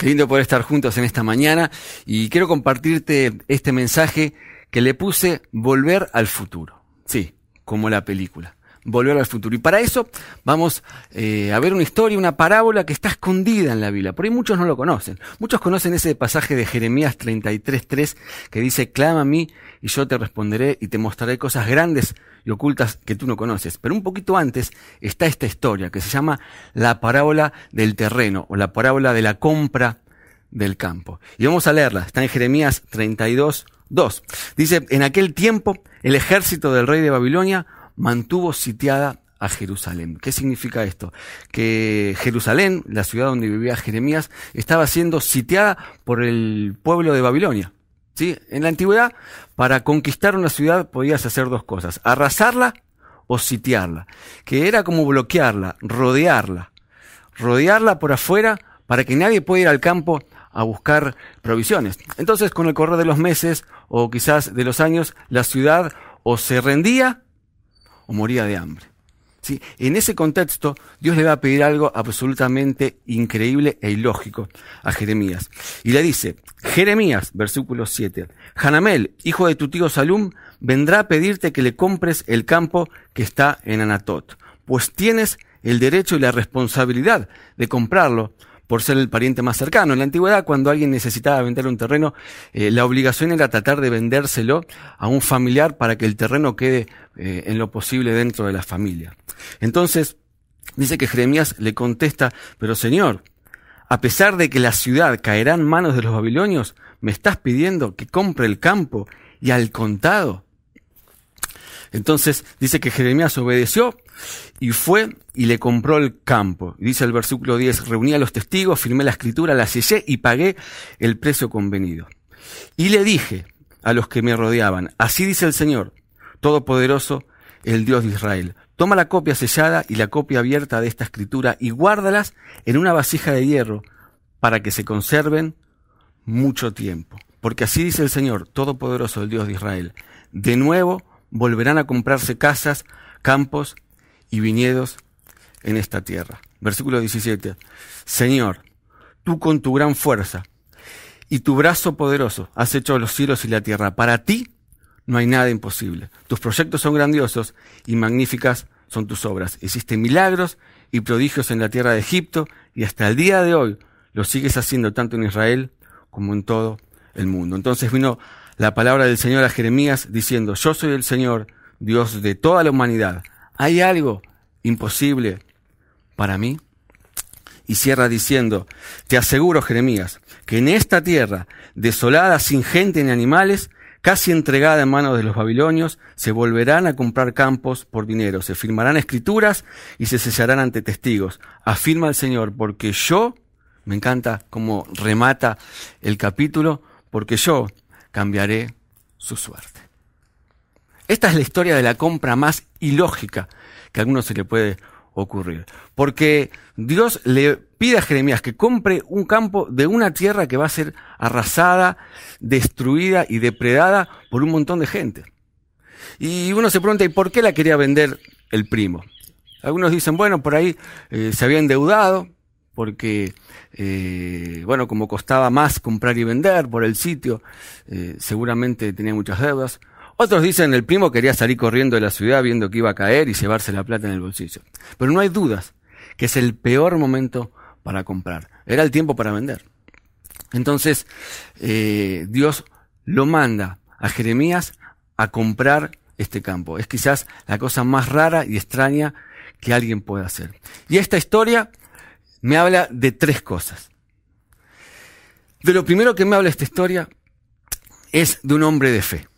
Qué lindo poder estar juntos en esta mañana y quiero compartirte este mensaje que le puse Volver al futuro. Sí, como la película. Volver al futuro. Y para eso vamos eh, a ver una historia, una parábola que está escondida en la Biblia. Por ahí muchos no lo conocen. Muchos conocen ese pasaje de Jeremías 33.3 que dice, clama a mí y yo te responderé y te mostraré cosas grandes y ocultas que tú no conoces. Pero un poquito antes está esta historia que se llama la parábola del terreno o la parábola de la compra del campo. Y vamos a leerla. Está en Jeremías 32, 2. Dice, en aquel tiempo el ejército del rey de Babilonia mantuvo sitiada a Jerusalén. ¿Qué significa esto? Que Jerusalén, la ciudad donde vivía Jeremías, estaba siendo sitiada por el pueblo de Babilonia. ¿Sí? En la antigüedad, para conquistar una ciudad podías hacer dos cosas, arrasarla o sitiarla, que era como bloquearla, rodearla, rodearla por afuera para que nadie pueda ir al campo a buscar provisiones. Entonces, con el correr de los meses o quizás de los años, la ciudad o se rendía o moría de hambre. ¿Sí? En ese contexto, Dios le va a pedir algo absolutamente increíble e ilógico a Jeremías. Y le dice, Jeremías, versículo 7, Hanamel, hijo de tu tío Salum, vendrá a pedirte que le compres el campo que está en Anatot, pues tienes el derecho y la responsabilidad de comprarlo, por ser el pariente más cercano. En la antigüedad, cuando alguien necesitaba vender un terreno, eh, la obligación era tratar de vendérselo a un familiar para que el terreno quede eh, en lo posible dentro de la familia. Entonces, dice que Jeremías le contesta, pero Señor, a pesar de que la ciudad caerá en manos de los babilonios, ¿me estás pidiendo que compre el campo y al contado? Entonces dice que Jeremías obedeció y fue y le compró el campo. Dice el versículo 10, reuní a los testigos, firmé la escritura, la sellé y pagué el precio convenido. Y le dije a los que me rodeaban, así dice el Señor, Todopoderoso, el Dios de Israel, toma la copia sellada y la copia abierta de esta escritura y guárdalas en una vasija de hierro para que se conserven mucho tiempo. Porque así dice el Señor, Todopoderoso, el Dios de Israel, de nuevo volverán a comprarse casas, campos y viñedos en esta tierra. Versículo 17. Señor, tú con tu gran fuerza y tu brazo poderoso has hecho los cielos y la tierra. Para ti no hay nada imposible. Tus proyectos son grandiosos y magníficas son tus obras. Hiciste milagros y prodigios en la tierra de Egipto y hasta el día de hoy lo sigues haciendo tanto en Israel como en todo el mundo. Entonces vino la palabra del Señor a Jeremías diciendo, yo soy el Señor, Dios de toda la humanidad. ¿Hay algo imposible para mí? Y cierra diciendo, te aseguro, Jeremías, que en esta tierra, desolada, sin gente ni animales, casi entregada en manos de los babilonios, se volverán a comprar campos por dinero, se firmarán escrituras y se sellarán ante testigos. Afirma el Señor, porque yo, me encanta cómo remata el capítulo, porque yo cambiaré su suerte. Esta es la historia de la compra más ilógica que a alguno se le puede ocurrir. Porque Dios le pide a Jeremías que compre un campo de una tierra que va a ser arrasada, destruida y depredada por un montón de gente. Y uno se pregunta, ¿y por qué la quería vender el primo? Algunos dicen, bueno, por ahí eh, se había endeudado, porque, eh, bueno, como costaba más comprar y vender por el sitio, eh, seguramente tenía muchas deudas. Otros dicen el primo quería salir corriendo de la ciudad viendo que iba a caer y llevarse la plata en el bolsillo. Pero no hay dudas que es el peor momento para comprar. Era el tiempo para vender. Entonces, eh, Dios lo manda a Jeremías a comprar este campo. Es quizás la cosa más rara y extraña que alguien pueda hacer. Y esta historia me habla de tres cosas. De lo primero que me habla esta historia es de un hombre de fe,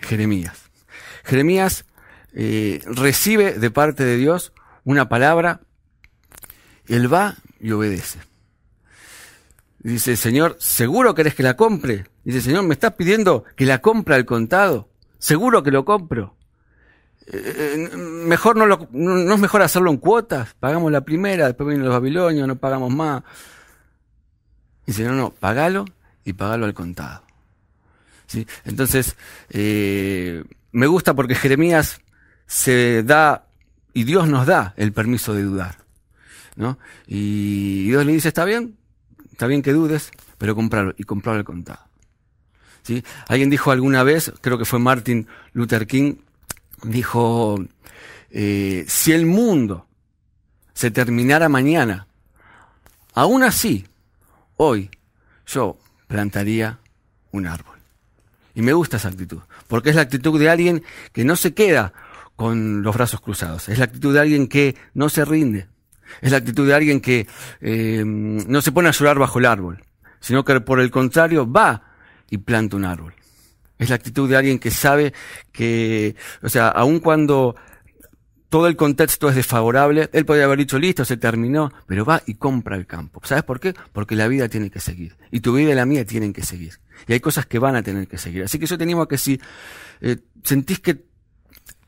Jeremías. Jeremías eh, recibe de parte de Dios una palabra, él va y obedece. Dice, Señor, ¿seguro querés que la compre? Dice, Señor, ¿me estás pidiendo que la compre al contado? ¿Seguro que lo compro? Eh, mejor no, no, es mejor hacerlo en cuotas, pagamos la primera, después vienen los babilonios, no pagamos más. Dice, no, no, pagalo y pagalo al contado. ¿Sí? Entonces, eh, me gusta porque Jeremías se da, y Dios nos da el permiso de dudar. ¿No? Y Dios le dice, está bien, está bien que dudes, pero comprarlo y comprarlo al contado. ¿Sí? Alguien dijo alguna vez, creo que fue Martin Luther King, dijo, eh, si el mundo se terminara mañana, aún así, hoy yo plantaría un árbol. Y me gusta esa actitud, porque es la actitud de alguien que no se queda con los brazos cruzados, es la actitud de alguien que no se rinde, es la actitud de alguien que eh, no se pone a llorar bajo el árbol, sino que por el contrario va y planta un árbol. Es la actitud de alguien que sabe que, o sea, aun cuando todo el contexto es desfavorable, él podría haber dicho, listo, se terminó, pero va y compra el campo. ¿Sabes por qué? Porque la vida tiene que seguir. Y tu vida y la mía tienen que seguir. Y hay cosas que van a tener que seguir. Así que yo te animo a que si eh, sentís que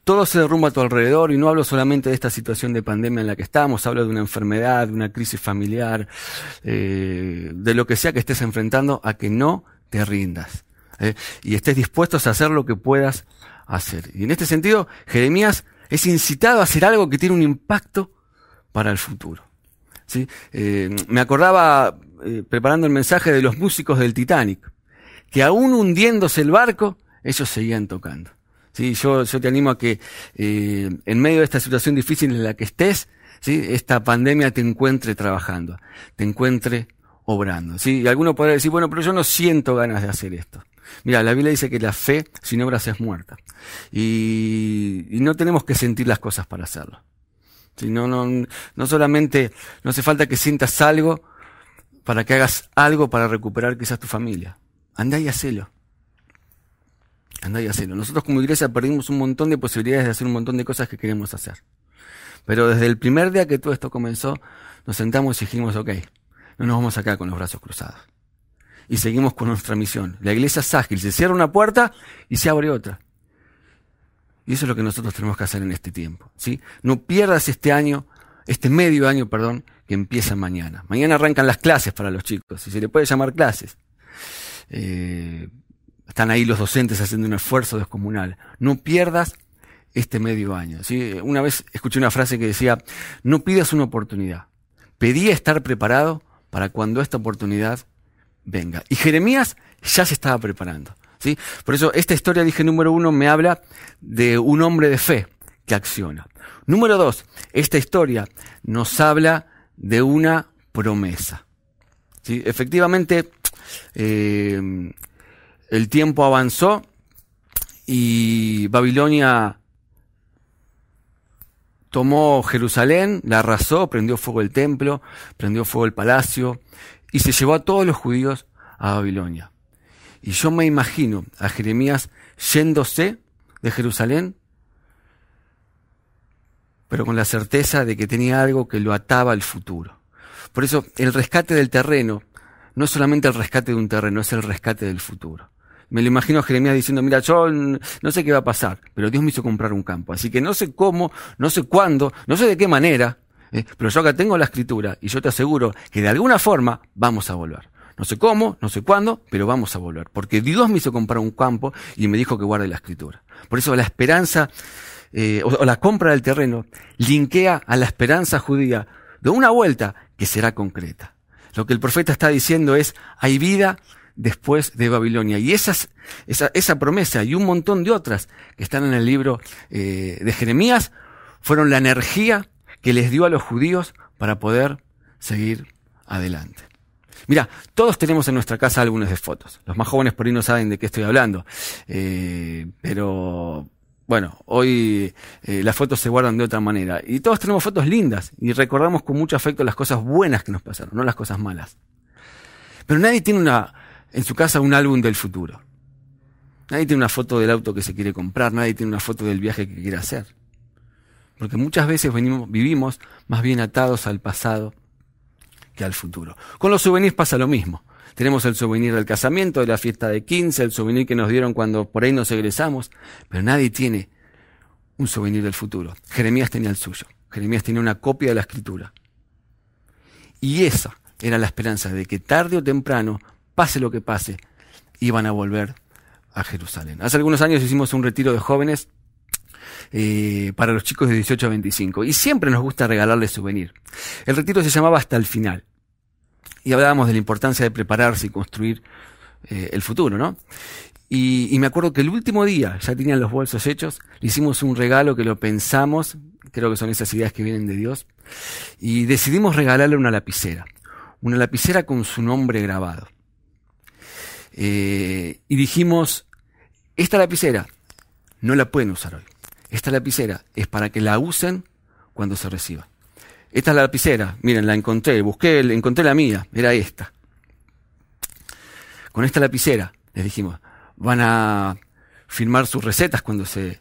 todo se derrumba a tu alrededor, y no hablo solamente de esta situación de pandemia en la que estamos, hablo de una enfermedad, de una crisis familiar, eh, de lo que sea que estés enfrentando, a que no te rindas. Eh, y estés dispuesto a hacer lo que puedas hacer. Y en este sentido, Jeremías es incitado a hacer algo que tiene un impacto para el futuro. ¿sí? Eh, me acordaba, preparando el mensaje, de los músicos del Titanic, que aún hundiéndose el barco, ellos seguían tocando. ¿Sí? Yo, yo te animo a que eh, en medio de esta situación difícil en la que estés, ¿sí? esta pandemia te encuentre trabajando, te encuentre obrando. ¿sí? Y alguno podrá decir, bueno, pero yo no siento ganas de hacer esto. Mira, la Biblia dice que la fe sin obras es muerta. Y, y no tenemos que sentir las cosas para hacerlo. ¿sí? No, no, no solamente, no hace falta que sientas algo para que hagas algo para recuperar quizás tu familia. Anda y hacelo. Anda y hacerlo. Nosotros como iglesia perdimos un montón de posibilidades de hacer un montón de cosas que queremos hacer. Pero desde el primer día que todo esto comenzó, nos sentamos y dijimos, ok, no nos vamos a quedar con los brazos cruzados. Y seguimos con nuestra misión. La iglesia es ágil, se cierra una puerta y se abre otra. Y eso es lo que nosotros tenemos que hacer en este tiempo. ¿sí? No pierdas este año, este medio año, perdón, que empieza mañana. Mañana arrancan las clases para los chicos, si se le puede llamar clases. Eh, están ahí los docentes haciendo un esfuerzo descomunal. No pierdas este medio año. ¿sí? Una vez escuché una frase que decía, no pidas una oportunidad, pedí estar preparado para cuando esta oportunidad venga. Y Jeremías ya se estaba preparando. ¿sí? Por eso esta historia, dije número uno, me habla de un hombre de fe que acciona. Número dos, esta historia nos habla de una promesa. ¿sí? Efectivamente, eh, el tiempo avanzó y Babilonia tomó Jerusalén, la arrasó, prendió fuego el templo, prendió fuego el palacio y se llevó a todos los judíos a Babilonia. Y yo me imagino a Jeremías yéndose de Jerusalén, pero con la certeza de que tenía algo que lo ataba al futuro. Por eso el rescate del terreno no es solamente el rescate de un terreno, es el rescate del futuro. Me lo imagino a Jeremías diciendo, mira, yo no sé qué va a pasar, pero Dios me hizo comprar un campo. Así que no sé cómo, no sé cuándo, no sé de qué manera, ¿eh? pero yo acá tengo la escritura y yo te aseguro que de alguna forma vamos a volver. No sé cómo, no sé cuándo, pero vamos a volver. Porque Dios me hizo comprar un campo y me dijo que guarde la escritura. Por eso la esperanza eh, o, o la compra del terreno linkea a la esperanza judía de una vuelta que será concreta. Lo que el profeta está diciendo es, hay vida después de Babilonia. Y esas, esa, esa promesa y un montón de otras que están en el libro eh, de Jeremías fueron la energía que les dio a los judíos para poder seguir adelante. Mira, todos tenemos en nuestra casa álbumes de fotos. Los más jóvenes por ahí no saben de qué estoy hablando. Eh, pero bueno, hoy eh, las fotos se guardan de otra manera. Y todos tenemos fotos lindas y recordamos con mucho afecto las cosas buenas que nos pasaron, no las cosas malas. Pero nadie tiene una, en su casa un álbum del futuro. Nadie tiene una foto del auto que se quiere comprar, nadie tiene una foto del viaje que quiere hacer. Porque muchas veces venimos, vivimos más bien atados al pasado que al futuro. Con los souvenirs pasa lo mismo. Tenemos el souvenir del casamiento, de la fiesta de 15, el souvenir que nos dieron cuando por ahí nos egresamos, pero nadie tiene un souvenir del futuro. Jeremías tenía el suyo. Jeremías tenía una copia de la escritura. Y esa era la esperanza de que tarde o temprano pase lo que pase, iban a volver a Jerusalén. Hace algunos años hicimos un retiro de jóvenes eh, para los chicos de 18 a 25 y siempre nos gusta regalarles souvenir. El retiro se llamaba Hasta el final. y hablábamos de la importancia de prepararse y construir eh, el futuro, ¿no? Y, y, me acuerdo que el último día, ya tenían los bolsos hechos, le hicimos un regalo que lo pensamos, creo que son esas ideas que vienen de Dios, y decidimos regalarle una lapicera, una lapicera con su nombre grabado. Eh, y dijimos, esta lapicera no la pueden usar hoy. Esta lapicera es para que la usen cuando se reciba. Esta es la lapicera, miren, la encontré, busqué, encontré la mía, era esta. Con esta lapicera, les dijimos, van a firmar sus recetas cuando se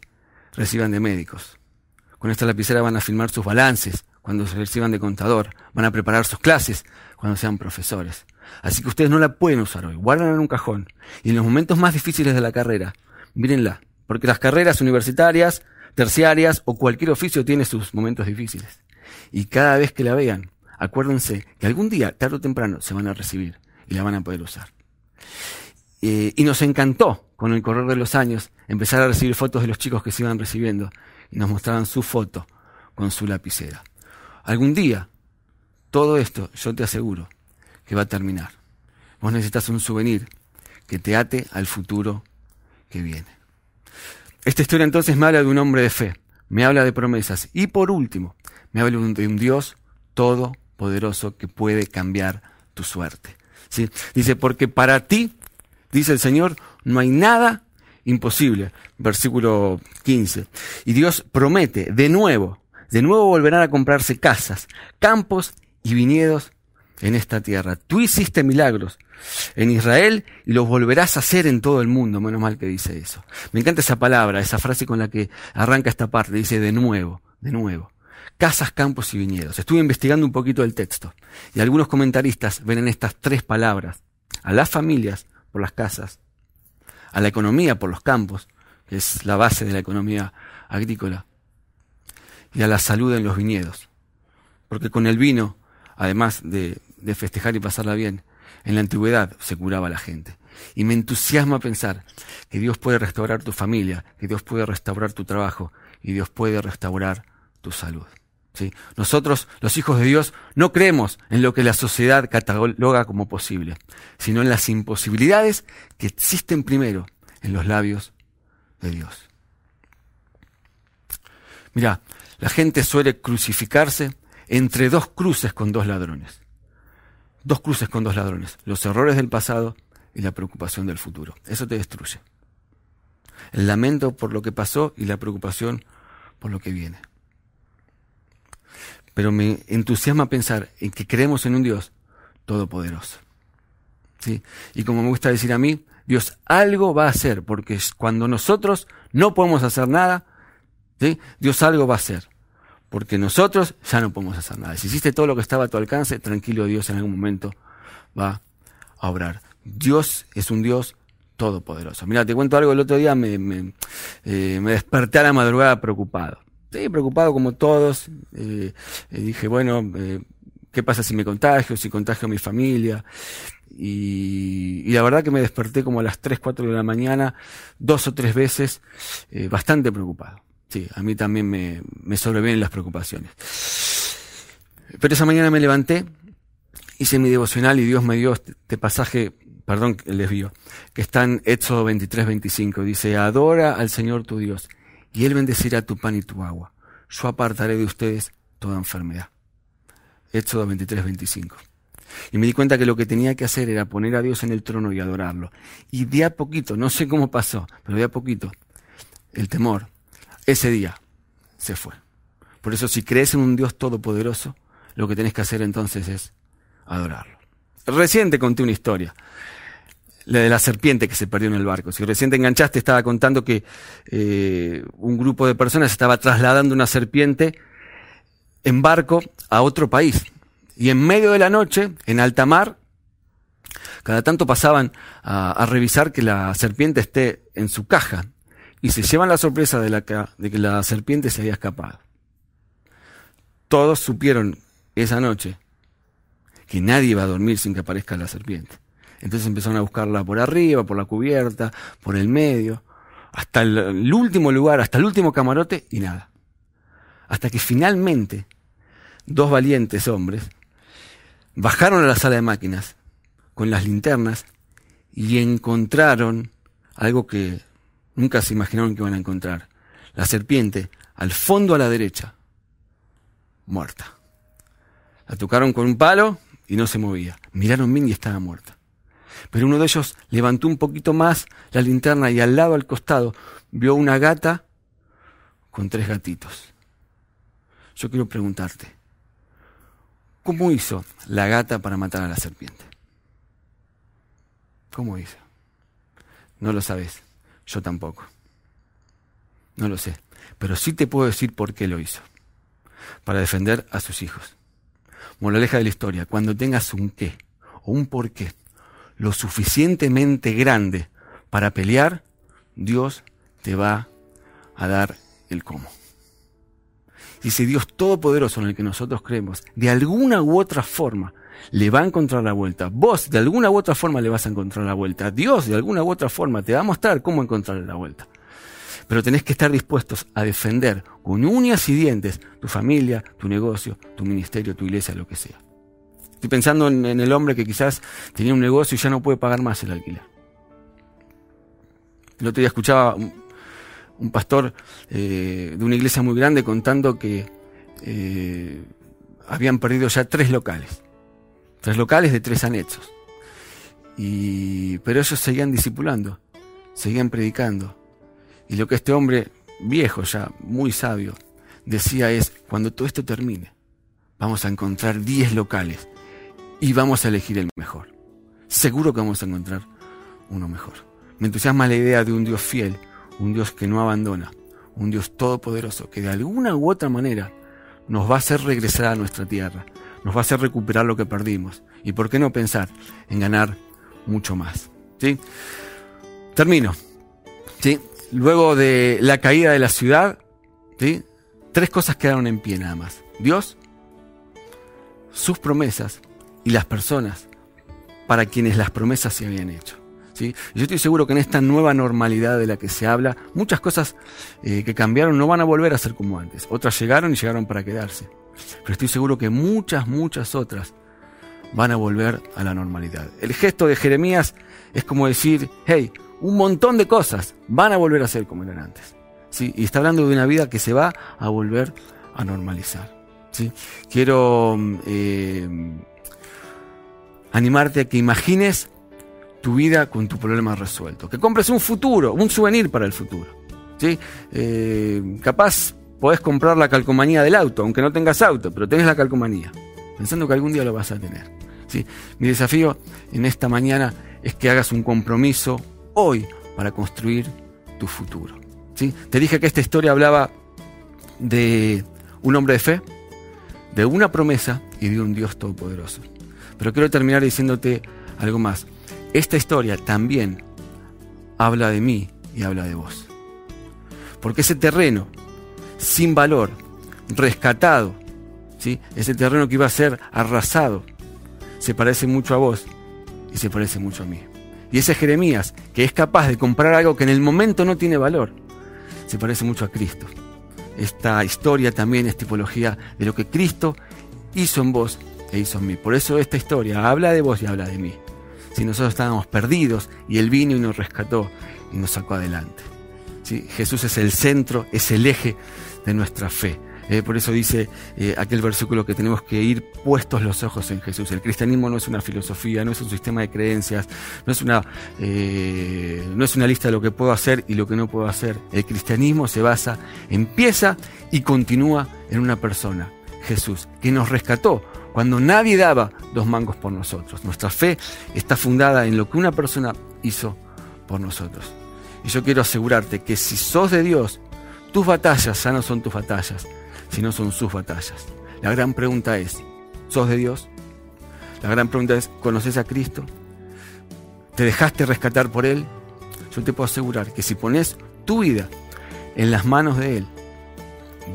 reciban de médicos. Con esta lapicera van a firmar sus balances cuando se reciban de contador. Van a preparar sus clases cuando sean profesores. Así que ustedes no la pueden usar hoy. Guárdenla en un cajón. Y en los momentos más difíciles de la carrera, mírenla. Porque las carreras universitarias, terciarias o cualquier oficio tiene sus momentos difíciles. Y cada vez que la vean, acuérdense que algún día, tarde o temprano, se van a recibir y la van a poder usar. Eh, y nos encantó, con el correr de los años, empezar a recibir fotos de los chicos que se iban recibiendo y nos mostraban su foto con su lapicera. Algún día, todo esto, yo te aseguro, que va a terminar. Vos necesitas un souvenir que te ate al futuro que viene. Esta historia entonces me habla de un hombre de fe, me habla de promesas y por último, me habla de un Dios todopoderoso que puede cambiar tu suerte. ¿Sí? Dice, porque para ti, dice el Señor, no hay nada imposible. Versículo 15. Y Dios promete, de nuevo, de nuevo volverán a comprarse casas, campos y viñedos en esta tierra. Tú hiciste milagros en Israel y los volverás a hacer en todo el mundo. Menos mal que dice eso. Me encanta esa palabra, esa frase con la que arranca esta parte. Dice de nuevo, de nuevo. Casas, campos y viñedos. Estuve investigando un poquito el texto y algunos comentaristas ven en estas tres palabras a las familias por las casas, a la economía por los campos, que es la base de la economía agrícola, y a la salud en los viñedos. Porque con el vino, además de, festejar y pasarla bien, en la antigüedad se curaba la gente. Y me entusiasma pensar que Dios puede restaurar tu familia, que Dios puede restaurar tu trabajo y Dios puede restaurar tu salud. ¿Sí? Nosotros, los hijos de Dios, no creemos en lo que la sociedad cataloga como posible, sino en las imposibilidades que existen primero en los labios de Dios. Mira, la gente suele crucificarse entre dos cruces con dos ladrones. Dos cruces con dos ladrones. Los errores del pasado y la preocupación del futuro. Eso te destruye. El lamento por lo que pasó y la preocupación por lo que viene. Pero me entusiasma pensar en que creemos en un Dios todopoderoso. ¿Sí? Y como me gusta decir a mí, Dios algo va a hacer, porque cuando nosotros no podemos hacer nada, Dios algo va a hacer porque nosotros ya no podemos hacer nada. Si hiciste todo lo que estaba a tu alcance, tranquilo Dios en algún momento va a obrar. Dios es un Dios todopoderoso. Mira, te cuento algo, el otro día me, me, eh, desperté a la madrugada preocupado. Sí, preocupado como todos. Eh, eh, dije, bueno, ¿qué pasa si me contagio, si contagio a mi familia? Y, y, la verdad que me desperté como a las 3, 4 de la mañana, dos o tres veces, bastante preocupado. Sí, a mí también me, sobrevienen las preocupaciones. Pero esa mañana me levanté, hice mi devocional y Dios me dio este pasaje, perdón, el desvío, que está en Éxodo 23, 25. Dice, adora al Señor tu Dios y Él bendecirá tu pan y tu agua. Yo apartaré de ustedes toda enfermedad. Éxodo 23, 25. Y me di cuenta que lo que tenía que hacer era poner a Dios en el trono y adorarlo. Y de a poquito, no sé cómo pasó, pero de a poquito, el temor, ese día se fue. Por eso si crees en un Dios todopoderoso, lo que tenés que hacer entonces es adorarlo. Recién te conté una historia, la de la serpiente que se perdió en el barco. Si recién te enganchaste, estaba contando que eh, un grupo de personas estaba trasladando una serpiente en barco a otro país. Y en medio de la noche, en alta mar, cada tanto pasaban a revisar que la serpiente esté en su caja, y se llevan la sorpresa de, la, de que la serpiente se había escapado. Todos supieron esa noche que nadie iba a dormir sin que aparezca la serpiente. Entonces empezaron a buscarla por arriba, por la cubierta, por el medio, hasta el, último lugar, hasta el último camarote y nada. Hasta que finalmente dos valientes hombres bajaron a la sala de máquinas con las linternas y encontraron algo que nunca se imaginaron que iban a encontrar. La serpiente al fondo a la derecha, muerta. La tocaron con un palo y no se movía. Miraron bien y estaba muerta. Pero uno de ellos levantó un poquito más la linterna y al lado, al costado, vio una gata con tres gatitos. Yo quiero preguntarte, ¿cómo hizo la gata para matar a la serpiente? ¿Cómo hizo? No lo sabes, yo tampoco. No lo sé, pero sí te puedo decir por qué lo hizo. Para defender a sus hijos. Moraleja de la historia, cuando tengas un qué o un por qué lo suficientemente grande para pelear, Dios te va a dar el cómo. Si Dios Todopoderoso en el que nosotros creemos, de alguna u otra forma, le va a encontrar la vuelta. Vos de alguna u otra forma le vas a encontrar la vuelta. Dios de alguna u otra forma te va a mostrar cómo encontrarle la vuelta. Pero tenés que estar dispuestos a defender con uñas y dientes tu familia, tu negocio, tu ministerio, tu iglesia, lo que sea. Estoy pensando en, el hombre que quizás tenía un negocio y ya no puede pagar más el alquiler. El otro día escuchaba un, pastor eh, de una iglesia muy grande contando que eh, habían perdido ya tres locales. Tres locales de tres anexos. Y, pero ellos seguían discipulando, seguían predicando. Y lo que este hombre, viejo ya, muy sabio, decía es, cuando todo esto termine, vamos a encontrar diez locales y vamos a elegir el mejor. Seguro que vamos a encontrar uno mejor. Me entusiasma la idea de un Dios fiel, un Dios que no abandona, un Dios todopoderoso, que de alguna u otra manera nos va a hacer regresar a nuestra tierra, nos va a hacer recuperar lo que perdimos. Y por qué no pensar en ganar mucho más. ¿Sí? Termino. ¿Sí? Luego de la caída de la ciudad, ¿sí? tres cosas quedaron en pie nada más. Dios, sus promesas y las personas para quienes las promesas se habían hecho. ¿Sí? Yo estoy seguro que en esta nueva normalidad de la que se habla, muchas cosas eh, que cambiaron no van a volver a ser como antes. Otras llegaron y llegaron para quedarse. Pero estoy seguro que muchas, muchas otras van a volver a la normalidad. El gesto de Jeremías es como decir, hey, un montón de cosas van a volver a ser como eran antes. ¿sí? Y está hablando de una vida que se va a volver a normalizar. ¿sí? Quiero eh, animarte a que imagines tu vida con tu problema resuelto. Que compres un futuro, un souvenir para el futuro. ¿sí? Eh, capaz podés comprar la calcomanía del auto, aunque no tengas auto, pero tenés la calcomanía, pensando que algún día lo vas a tener. ¿sí? Mi desafío en esta mañana es que hagas un compromiso hoy para construir tu futuro. ¿sí? Te dije que esta historia hablaba de un hombre de fe, de una promesa y de un Dios todopoderoso. Pero quiero terminar diciéndote algo más. Esta historia también habla de mí y habla de vos. Porque ese terreno sin valor, rescatado, ¿sí? ese terreno que iba a ser arrasado, se parece mucho a vos y se parece mucho a mí. Y ese Jeremías, que es capaz de comprar algo que en el momento no tiene valor, se parece mucho a Cristo. Esta historia también es tipología de lo que Cristo hizo en vos e hizo en mí. Por eso esta historia habla de vos y habla de mí. Si nosotros estábamos perdidos y Él vino y nos rescató y nos sacó adelante. ¿Sí? Jesús es el centro, es el eje de nuestra fe. Eh, por eso dice eh, aquel versículo que tenemos que ir puestos los ojos en Jesús. El cristianismo no es una filosofía, no es un sistema de creencias, no es una, eh, no es una lista de lo que puedo hacer y lo que no puedo hacer. El cristianismo se basa, empieza y continúa en una persona, Jesús, que nos rescató cuando nadie daba dos mangos por nosotros. Nuestra fe está fundada en lo que una persona hizo por nosotros. Y yo quiero asegurarte que si sos de Dios, tus batallas ya no son tus batallas, sino son sus batallas. La gran pregunta es, ¿sos de Dios? La gran pregunta es, ¿conoces a Cristo? ¿Te dejaste rescatar por Él? Yo te puedo asegurar que si pones tu vida en las manos de Él,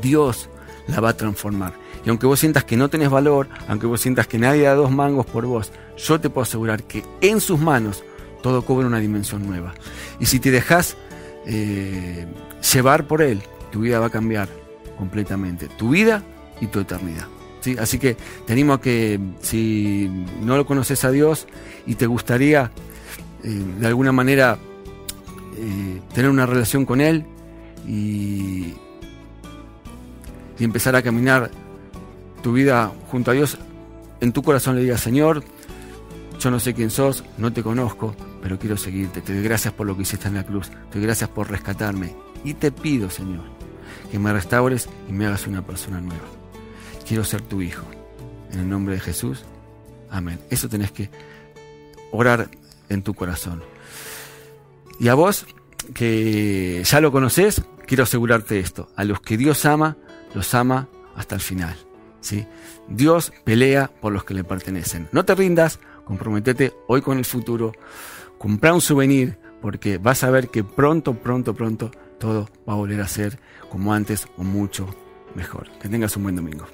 Dios la va a transformar. Y aunque vos sientas que no tenés valor, aunque vos sientas que nadie da dos mangos por vos, yo te puedo asegurar que en sus manos todo cobra una dimensión nueva. Y si te dejas eh, llevar por Él, tu vida va a cambiar completamente. Tu vida y tu eternidad. ¿sí? Así que te animo a que si no lo conoces a Dios y te gustaría eh, de alguna manera eh, tener una relación con Él y, y empezar a caminar tu vida junto a Dios, en tu corazón le digas, Señor, yo no sé quién sos, no te conozco, pero quiero seguirte. Te doy gracias por lo que hiciste en la cruz. Te doy gracias por rescatarme. Y te pido, Señor, que me restaures y me hagas una persona nueva. Quiero ser tu hijo. En el nombre de Jesús. Amén. Eso tenés que orar en tu corazón. Y a vos, que ya lo conoces, quiero asegurarte esto. A los que Dios ama, los ama hasta el final. ¿Sí? Dios pelea por los que le pertenecen. No te rindas, comprometete hoy con el futuro. Comprá un souvenir porque vas a ver que pronto, pronto, pronto todo va a volver a ser como antes o mucho mejor. Que tengas un buen domingo.